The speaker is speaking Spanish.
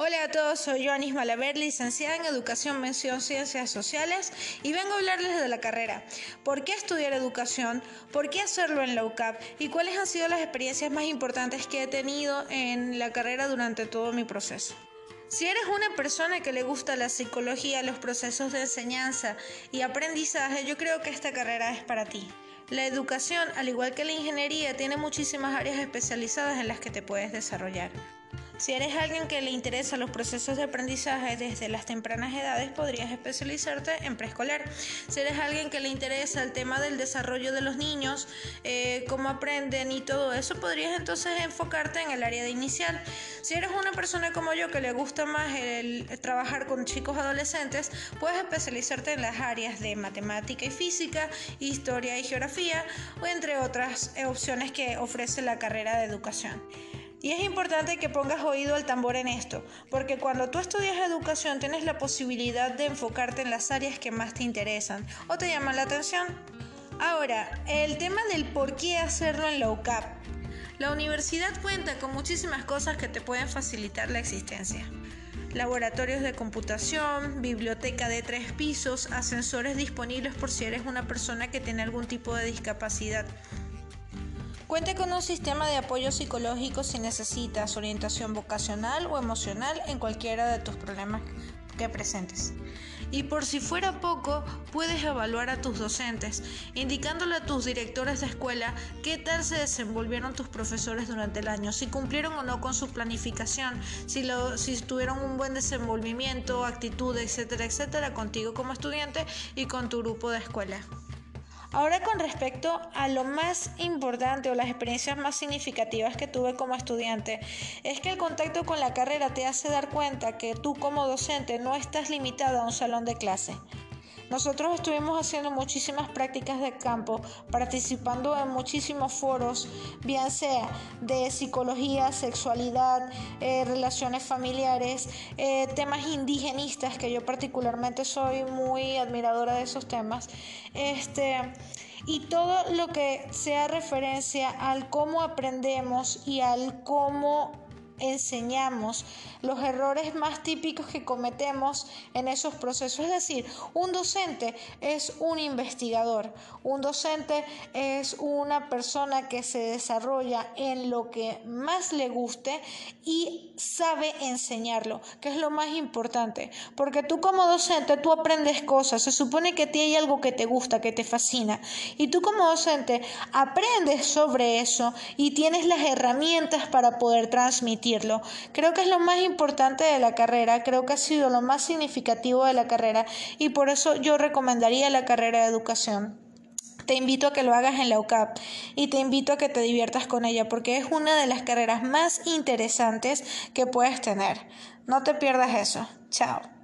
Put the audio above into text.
Hola a todos, soy Joanis Malaver, licenciada en Educación, Mención, Ciencias Sociales y vengo a hablarles de la carrera. ¿Por qué estudiar educación? ¿Por qué hacerlo en la UCAP? ¿Y cuáles han sido las experiencias más importantes que he tenido en la carrera durante todo mi proceso? Si eres una persona que le gusta la psicología, los procesos de enseñanza y aprendizaje, yo creo que esta carrera es para ti. La educación, al igual que la ingeniería, tiene muchísimas áreas especializadas en las que te puedes desarrollar. Si eres alguien que le interesa los procesos de aprendizaje desde las tempranas edades, podrías especializarte en preescolar. Si eres alguien que le interesa el tema del desarrollo de los niños, eh, cómo aprenden y todo eso, podrías entonces enfocarte en el área de inicial. Si eres una persona como yo que le gusta más el, trabajar con chicos adolescentes, puedes especializarte en las áreas de matemática y física, historia y geografía, o entre otras opciones que ofrece la carrera de educación. Y es importante que pongas oído al tambor en esto, porque cuando tú estudias educación tienes la posibilidad de enfocarte en las áreas que más te interesan o te llaman la atención. Ahora, el tema del por qué hacerlo en la UCAP. La universidad cuenta con muchísimas cosas que te pueden facilitar la existencia. Laboratorios de computación, biblioteca de tres pisos, ascensores disponibles por si eres una persona que tiene algún tipo de discapacidad Cuente con un sistema de apoyo psicológico si necesitas orientación vocacional o emocional en cualquiera de tus problemas que presentes. Y por si fuera poco, puedes evaluar a tus docentes, indicándole a tus directores de escuela qué tal se desenvolvieron tus profesores durante el año, si cumplieron o no con su planificación, si, si tuvieron un buen desenvolvimiento, actitud, etcétera, etcétera, contigo como estudiante y con tu grupo de escuela. Ahora con respecto a lo más importante o las experiencias más significativas que tuve como estudiante, es que el contacto con la carrera te hace dar cuenta que tú como docente no estás limitado a un salón de clase. Nosotros estuvimos haciendo muchísimas prácticas de campo, participando en muchísimos foros, bien sea de psicología, sexualidad, eh, relaciones familiares, eh, temas indigenistas, que yo particularmente soy muy admiradora de esos temas. Este, y todo lo que sea referencia al cómo aprendemos y al cómo enseñamos los errores más típicos que cometemos en esos procesos. Es decir, un docente es un investigador, un docente es una persona que se desarrolla en lo que más le guste y sabe enseñarlo, que es lo más importante, porque tú como docente tú aprendes cosas, se supone que a ti hay algo que te gusta, que te fascina, y tú como docente aprendes sobre eso y tienes las herramientas para poder transmitir Creo que es lo más importante de la carrera, creo que ha sido lo más significativo de la carrera y por eso yo recomendaría la carrera de educación. Te invito a que lo hagas en la UCAP y te invito a que te diviertas con ella porque es una de las carreras más interesantes que puedes tener. No te pierdas eso. Chao.